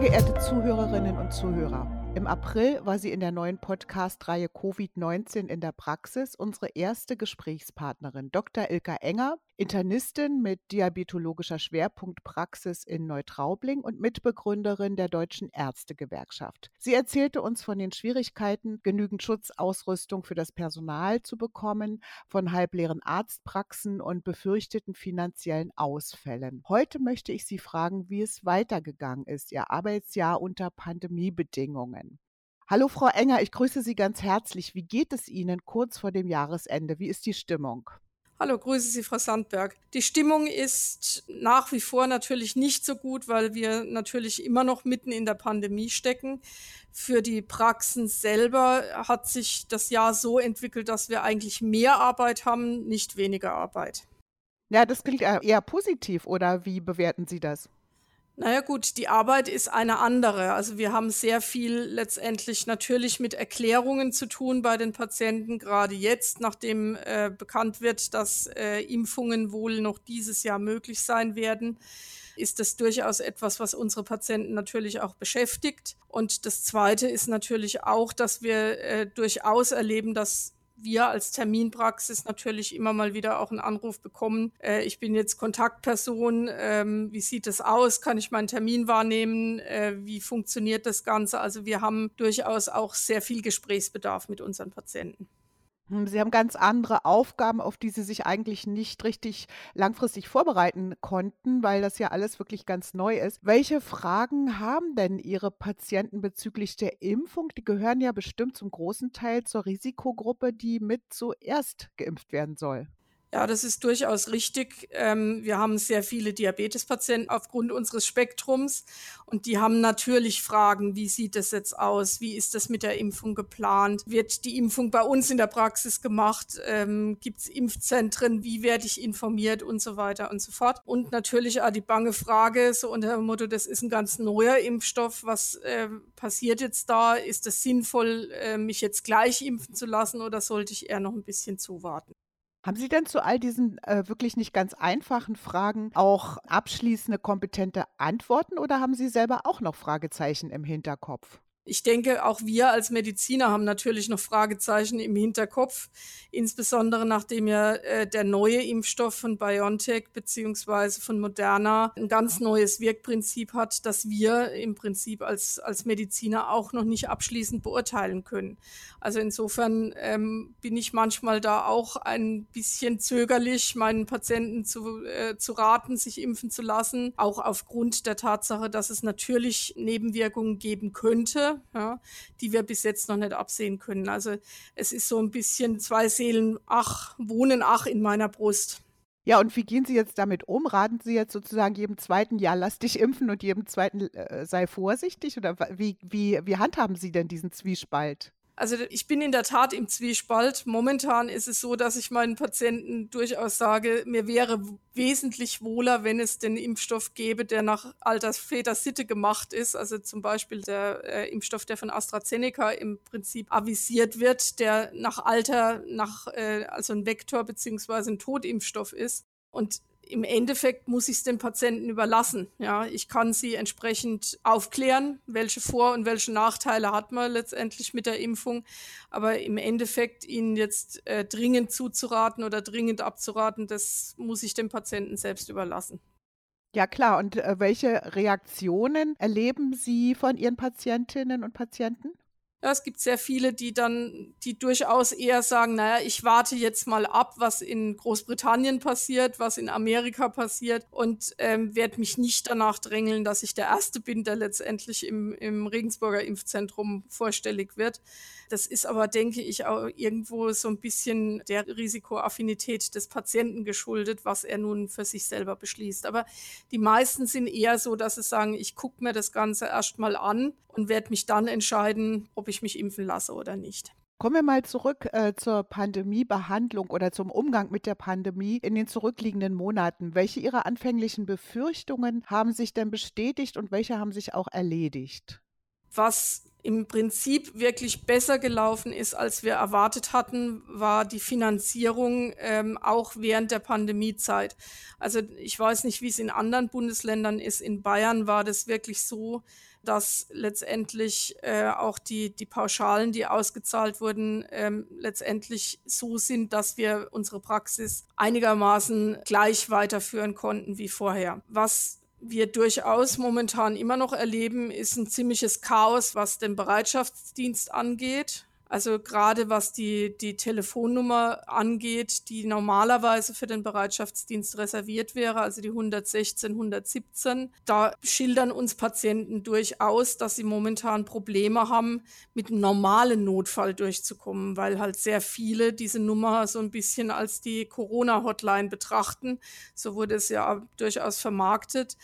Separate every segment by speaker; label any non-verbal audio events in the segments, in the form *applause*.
Speaker 1: Sehr geehrte Zuhörerinnen und Zuhörer, im April war sie in der neuen Podcast-Reihe Covid-19 in der Praxis unsere erste Gesprächspartnerin, Dr. Ilka Enger, Internistin mit diabetologischer Schwerpunktpraxis in Neutraubling und Mitbegründerin der Deutschen Ärztegewerkschaft. Sie erzählte uns von den Schwierigkeiten, genügend Schutzausrüstung für das Personal zu bekommen, von halbleeren Arztpraxen und befürchteten finanziellen Ausfällen. Heute möchte ich Sie fragen, wie es weitergegangen ist, Ihr Arbeitsjahr unter Pandemiebedingungen. Hallo Frau Enger, ich grüße Sie ganz herzlich. Wie geht es Ihnen kurz vor dem Jahresende? Wie ist die Stimmung?
Speaker 2: Hallo, grüße Sie, Frau Sandberg. Die Stimmung ist nach wie vor natürlich nicht so gut, weil wir natürlich immer noch mitten in der Pandemie stecken. Für die Praxen selber hat sich das Jahr so entwickelt, dass wir eigentlich mehr Arbeit haben, nicht weniger Arbeit.
Speaker 1: Ja, das klingt eher positiv, oder wie bewerten Sie das?
Speaker 2: Naja gut, die Arbeit ist eine andere. Also wir haben sehr viel letztendlich natürlich mit Erklärungen zu tun bei den Patienten, gerade jetzt, nachdem äh, bekannt wird, dass äh, Impfungen wohl noch dieses Jahr möglich sein werden ist das durchaus etwas, was unsere Patienten natürlich auch beschäftigt. Und das Zweite ist natürlich auch, dass wir äh, durchaus erleben, dass wir als Terminpraxis natürlich immer mal wieder auch einen Anruf bekommen. Äh, ich bin jetzt Kontaktperson. Ähm, wie sieht das aus? Kann ich meinen Termin wahrnehmen? Äh, wie funktioniert das Ganze? Also wir haben durchaus auch sehr viel Gesprächsbedarf mit unseren Patienten.
Speaker 1: Hm, Sie haben ganz andere Aufgaben, auf die Sie sich eigentlich nicht richtig langfristig vorbereiten konnten, weil das ja alles wirklich ganz neu ist. Welche Fragen haben denn Ihre Patienten bezüglich der Impfung? Die gehören ja bestimmt zum großen Teil zur Risikogruppe, die mit zuerst geimpft werden soll.
Speaker 2: Ja, das ist durchaus richtig. Ähm, wir haben sehr viele Diabetespatienten aufgrund unseres Spektrums und die haben natürlich Fragen, wie sieht das jetzt aus? Wie ist das mit der Impfung geplant? Wird die Impfung bei uns in der Praxis gemacht? Ähm, Gibt es Impfzentren? Wie werde ich informiert und so weiter und so fort? Und natürlich auch die bange Frage, so unter dem Motto, das ist ein ganz neuer Impfstoff. Was äh, passiert jetzt da? Ist es sinnvoll, äh, mich jetzt gleich impfen zu lassen oder sollte ich eher noch ein bisschen zuwarten?
Speaker 1: Haben Sie denn zu all diesen äh, wirklich nicht ganz einfachen Fragen auch abschließende, kompetente Antworten oder haben Sie selber auch noch Fragezeichen im Hinterkopf?
Speaker 2: Ich denke, auch wir als Mediziner haben natürlich noch Fragezeichen im Hinterkopf, insbesondere nachdem ja äh, der neue Impfstoff von BioNTech beziehungsweise von Moderna ein ganz neues Wirkprinzip hat, das wir im Prinzip als, als Mediziner auch noch nicht abschließend beurteilen können. Also insofern ähm, bin ich manchmal da auch ein bisschen zögerlich, meinen Patienten zu, äh, zu raten, sich impfen zu lassen, auch aufgrund der Tatsache, dass es natürlich Nebenwirkungen geben könnte ja, die wir bis jetzt noch nicht absehen können. Also es ist so ein bisschen zwei Seelen, ach, wohnen ach in meiner Brust.
Speaker 1: Ja, und wie gehen Sie jetzt damit um? Raten Sie jetzt sozusagen jedem zweiten, ja, lass dich impfen und jedem zweiten, äh, sei vorsichtig? Oder wie, wie, wie handhaben Sie denn diesen Zwiespalt?
Speaker 2: Also ich bin in der Tat im Zwiespalt. Momentan ist es so, dass ich meinen Patienten durchaus sage, mir wäre wesentlich wohler, wenn es den Impfstoff gäbe, der nach alter Sitte gemacht ist. Also zum Beispiel der äh, Impfstoff, der von AstraZeneca im Prinzip avisiert wird, der nach Alter, nach äh, also ein Vektor beziehungsweise ein Totimpfstoff ist. Und im Endeffekt muss ich es den Patienten überlassen. Ja, ich kann sie entsprechend aufklären, welche Vor- und welche Nachteile hat man letztendlich mit der Impfung. Aber im Endeffekt ihnen jetzt äh, dringend zuzuraten oder dringend abzuraten, das muss ich dem Patienten selbst überlassen.
Speaker 1: Ja klar, und äh, welche Reaktionen erleben Sie von Ihren Patientinnen und Patienten?
Speaker 2: Ja, es gibt sehr viele, die dann, die durchaus eher sagen, naja, ich warte jetzt mal ab, was in Großbritannien passiert, was in Amerika passiert und ähm, werde mich nicht danach drängeln, dass ich der Erste bin, der letztendlich im, im Regensburger Impfzentrum vorstellig wird. Das ist aber, denke ich, auch irgendwo so ein bisschen der Risikoaffinität des Patienten geschuldet, was er nun für sich selber beschließt. Aber die meisten sind eher so, dass sie sagen, ich gucke mir das Ganze erstmal an und werde mich dann entscheiden, ob ich mich impfen lasse oder nicht.
Speaker 1: Kommen wir mal zurück äh, zur Pandemiebehandlung oder zum Umgang mit der Pandemie in den zurückliegenden Monaten. Welche Ihrer anfänglichen Befürchtungen haben sich denn bestätigt und welche haben sich auch erledigt?
Speaker 2: Was im Prinzip wirklich besser gelaufen ist, als wir erwartet hatten, war die Finanzierung ähm, auch während der Pandemiezeit. Also ich weiß nicht, wie es in anderen Bundesländern ist. In Bayern war das wirklich so, dass letztendlich äh, auch die, die Pauschalen, die ausgezahlt wurden, ähm, letztendlich so sind, dass wir unsere Praxis einigermaßen gleich weiterführen konnten wie vorher. Was wir durchaus momentan immer noch erleben, ist ein ziemliches Chaos, was den Bereitschaftsdienst angeht. Also gerade was die, die Telefonnummer angeht, die normalerweise für den Bereitschaftsdienst reserviert wäre, also die 116, 117, da schildern uns Patienten durchaus, dass sie momentan Probleme haben, mit einem normalen Notfall durchzukommen, weil halt sehr viele diese Nummer so ein bisschen als die Corona-Hotline betrachten. So wurde es ja durchaus vermarktet.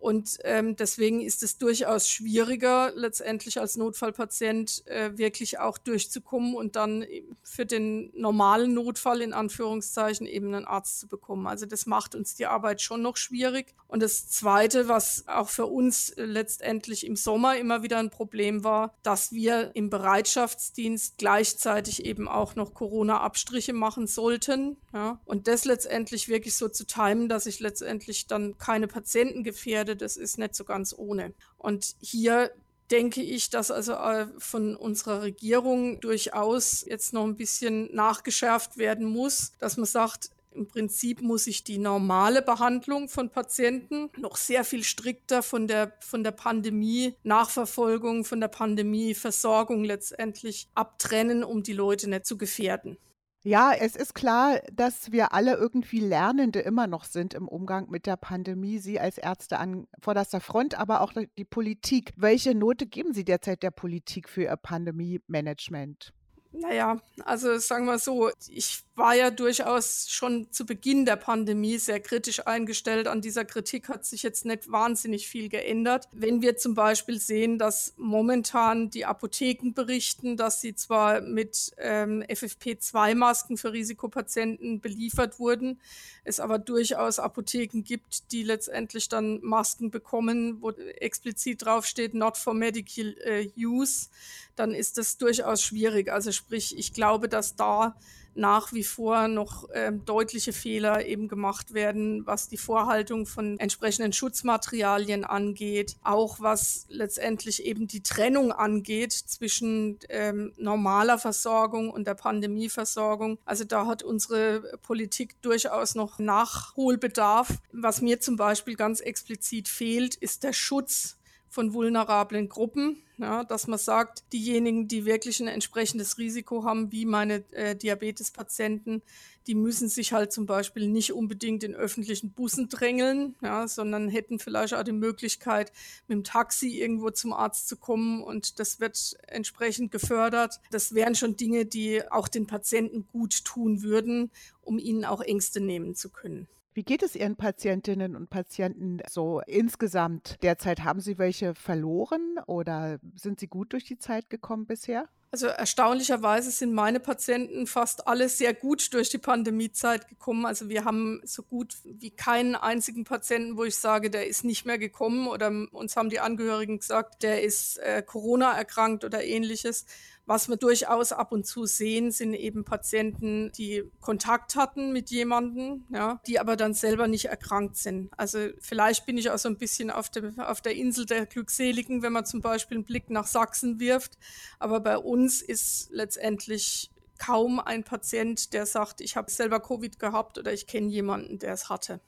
Speaker 2: Und ähm, deswegen ist es durchaus schwieriger, letztendlich als Notfallpatient äh, wirklich auch durchzukommen und dann für den normalen Notfall in Anführungszeichen eben einen Arzt zu bekommen. Also das macht uns die Arbeit schon noch schwierig. Und das Zweite, was auch für uns letztendlich im Sommer immer wieder ein Problem war, dass wir im Bereitschaftsdienst gleichzeitig eben auch noch Corona-Abstriche machen sollten. Ja? Und das letztendlich wirklich so zu timen, dass ich letztendlich dann keine Patienten gefährde, werde, das ist nicht so ganz ohne. Und hier denke ich, dass also äh, von unserer Regierung durchaus jetzt noch ein bisschen nachgeschärft werden muss, dass man sagt, im Prinzip muss sich die normale Behandlung von Patienten noch sehr viel strikter von der, von der Pandemie-Nachverfolgung, von der Pandemie-Versorgung letztendlich abtrennen, um die Leute nicht zu gefährden.
Speaker 1: Ja, es ist klar, dass wir alle irgendwie Lernende immer noch sind im Umgang mit der Pandemie. Sie als Ärzte an vorderster Front, aber auch die Politik. Welche Note geben Sie derzeit der Politik für Ihr Pandemie-Management?
Speaker 2: Naja, also sagen wir so, ich war ja durchaus schon zu Beginn der Pandemie sehr kritisch eingestellt. An dieser Kritik hat sich jetzt nicht wahnsinnig viel geändert. Wenn wir zum Beispiel sehen, dass momentan die Apotheken berichten, dass sie zwar mit ähm, FFP2-Masken für Risikopatienten beliefert wurden, es aber durchaus Apotheken gibt, die letztendlich dann Masken bekommen, wo explizit draufsteht, not for medical uh, use, dann ist das durchaus schwierig. Also sprich, ich glaube, dass da nach wie vor noch äh, deutliche Fehler eben gemacht werden, was die Vorhaltung von entsprechenden Schutzmaterialien angeht, auch was letztendlich eben die Trennung angeht zwischen ähm, normaler Versorgung und der Pandemieversorgung. Also da hat unsere Politik durchaus noch Nachholbedarf. Was mir zum Beispiel ganz explizit fehlt, ist der Schutz von vulnerablen Gruppen, ja, dass man sagt, diejenigen, die wirklich ein entsprechendes Risiko haben, wie meine äh, Diabetespatienten, die müssen sich halt zum Beispiel nicht unbedingt in öffentlichen Bussen drängeln, ja, sondern hätten vielleicht auch die Möglichkeit, mit dem Taxi irgendwo zum Arzt zu kommen und das wird entsprechend gefördert. Das wären schon Dinge, die auch den Patienten gut tun würden, um ihnen auch Ängste nehmen zu können.
Speaker 1: Wie geht es Ihren Patientinnen und Patienten so insgesamt derzeit? Haben Sie welche verloren oder sind Sie gut durch die Zeit gekommen bisher?
Speaker 2: Also erstaunlicherweise sind meine Patienten fast alle sehr gut durch die Pandemiezeit gekommen. Also wir haben so gut wie keinen einzigen Patienten, wo ich sage, der ist nicht mehr gekommen oder uns haben die Angehörigen gesagt, der ist äh, Corona erkrankt oder ähnliches. Was wir durchaus ab und zu sehen, sind eben Patienten, die Kontakt hatten mit jemandem, ja, die aber dann selber nicht erkrankt sind. Also vielleicht bin ich auch so ein bisschen auf, dem, auf der Insel der Glückseligen, wenn man zum Beispiel einen Blick nach Sachsen wirft. Aber bei uns ist letztendlich kaum ein Patient, der sagt, ich habe selber Covid gehabt oder ich kenne jemanden, der es hatte.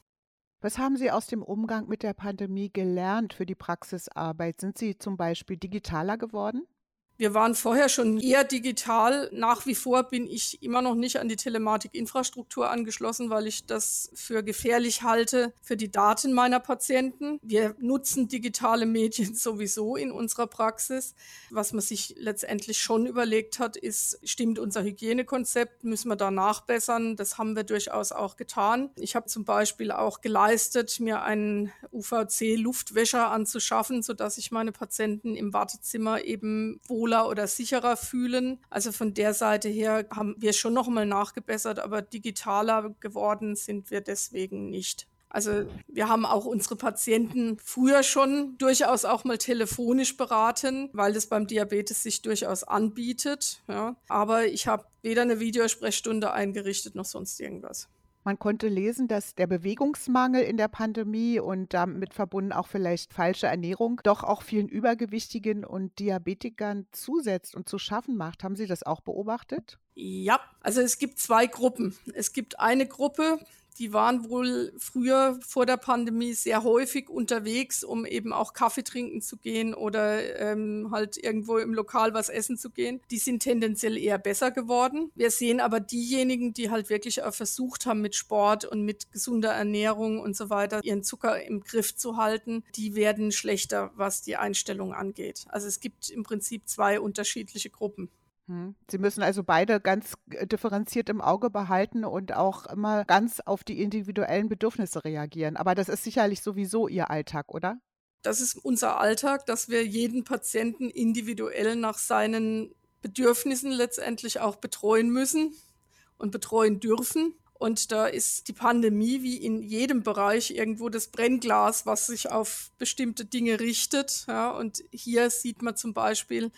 Speaker 1: Was haben Sie aus dem Umgang mit der Pandemie gelernt für die Praxisarbeit? Sind Sie zum Beispiel digitaler geworden?
Speaker 2: Wir waren vorher schon eher digital. Nach wie vor bin ich immer noch nicht an die Telematikinfrastruktur angeschlossen, weil ich das für gefährlich halte für die Daten meiner Patienten. Wir nutzen digitale Medien *laughs* sowieso in unserer Praxis. Was man sich letztendlich schon überlegt hat, ist, stimmt unser Hygienekonzept? Müssen wir da nachbessern? Das haben wir durchaus auch getan. Ich habe zum Beispiel auch geleistet, mir einen UVC-Luftwäscher anzuschaffen, sodass ich meine Patienten im Wartezimmer eben wohl wohler oder sicherer fühlen. Also von der Seite her haben wir schon noch mal nachgebessert, aber digitaler geworden sind wir deswegen nicht. Also wir haben auch unsere Patienten früher schon durchaus auch mal telefonisch beraten, weil das beim Diabetes sich durchaus anbietet. Ja. Aber ich habe weder eine Videosprechstunde eingerichtet noch sonst irgendwas.
Speaker 1: Man konnte lesen, dass der Bewegungsmangel in der Pandemie und damit verbunden auch vielleicht falsche Ernährung doch auch vielen Übergewichtigen und Diabetikern zusetzt und zu schaffen macht. Haben Sie das auch beobachtet?
Speaker 2: Ja, also es gibt zwei Gruppen. Es gibt eine Gruppe, die waren wohl früher vor der Pandemie sehr häufig unterwegs, um eben auch Kaffee trinken zu gehen oder ähm, halt irgendwo im Lokal was essen zu gehen. Die sind tendenziell eher besser geworden. Wir sehen aber diejenigen, die halt wirklich auch versucht haben, mit Sport und mit gesunder Ernährung und so weiter ihren Zucker im Griff zu halten, die werden schlechter, was die Einstellung angeht. Also es gibt im Prinzip zwei unterschiedliche Gruppen.
Speaker 1: Hm. Sie müssen also beide ganz differenziert im Auge behalten und auch immer ganz auf die individuellen Bedürfnisse reagieren. Aber das ist sicherlich sowieso Ihr Alltag, oder?
Speaker 2: Das ist unser Alltag, dass wir jeden Patienten individuell nach seinen Bedürfnissen letztendlich auch betreuen müssen und betreuen dürfen. Und da ist die Pandemie wie in jedem Bereich irgendwo das Brennglas, was sich auf bestimmte Dinge richtet. Ja, und hier sieht man zum Beispiel,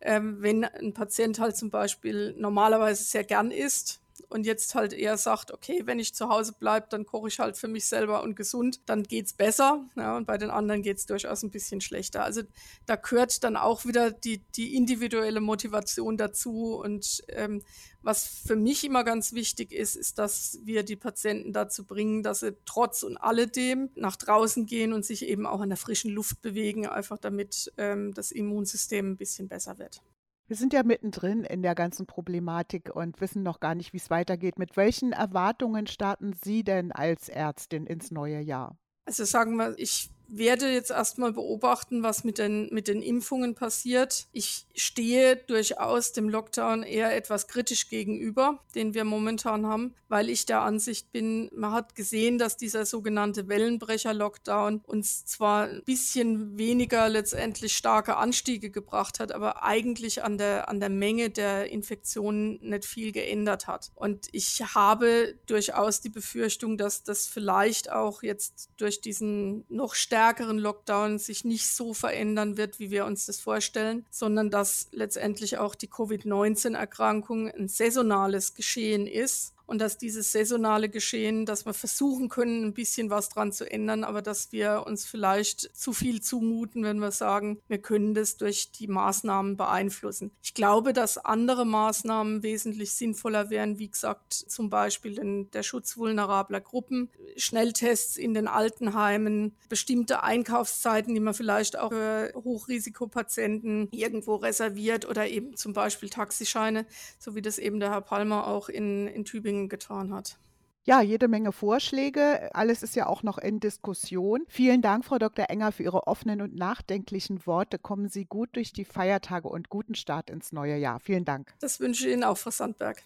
Speaker 2: ähm, wenn ein Patient halt zum Beispiel normalerweise sehr gern isst und jetzt halt eher sagt, okay, wenn ich zu Hause bleibe, dann koche ich halt für mich selber und gesund, dann geht es besser. Ja, und bei den anderen geht es durchaus ein bisschen schlechter. Also da gehört dann auch wieder die, die individuelle Motivation dazu. Und ähm, was für mich immer ganz wichtig ist, ist, dass wir die Patienten dazu bringen, dass sie trotz und alledem nach draußen gehen und sich eben auch in der frischen Luft bewegen, einfach damit ähm, das Immunsystem ein bisschen besser wird.
Speaker 1: Wir sind ja mittendrin in der ganzen Problematik und wissen noch gar nicht, wie es weitergeht. Mit welchen Erwartungen starten Sie denn als Ärztin ins neue Jahr?
Speaker 2: Also sagen wir, ich werde jetzt erstmal beobachten, was mit den, mit den Impfungen passiert. Ich stehe durchaus dem Lockdown eher etwas kritisch gegenüber, den wir momentan haben, weil ich der Ansicht bin, man hat gesehen, dass dieser sogenannte Wellenbrecher-Lockdown uns zwar ein bisschen weniger letztendlich starke Anstiege gebracht hat, aber eigentlich an der, an der Menge der Infektionen nicht viel geändert hat. Und ich habe durchaus die Befürchtung, dass das vielleicht auch jetzt durch diesen noch stärkeren stärkeren Lockdown sich nicht so verändern wird, wie wir uns das vorstellen, sondern dass letztendlich auch die Covid-19-Erkrankung ein saisonales Geschehen ist und dass dieses saisonale Geschehen, dass wir versuchen können, ein bisschen was dran zu ändern, aber dass wir uns vielleicht zu viel zumuten, wenn wir sagen, wir können das durch die Maßnahmen beeinflussen. Ich glaube, dass andere Maßnahmen wesentlich sinnvoller wären, wie gesagt, zum Beispiel der Schutz vulnerabler Gruppen, Schnelltests in den Altenheimen, bestimmte Einkaufszeiten, die man vielleicht auch für Hochrisikopatienten irgendwo reserviert oder eben zum Beispiel Taxischeine, so wie das eben der Herr Palmer auch in, in Tübingen Dingen getan hat.
Speaker 1: Ja, jede Menge Vorschläge. Alles ist ja auch noch in Diskussion. Vielen Dank, Frau Dr. Enger, für Ihre offenen und nachdenklichen Worte. Kommen Sie gut durch die Feiertage und guten Start ins neue Jahr. Vielen Dank.
Speaker 2: Das wünsche ich Ihnen auch, Frau Sandberg.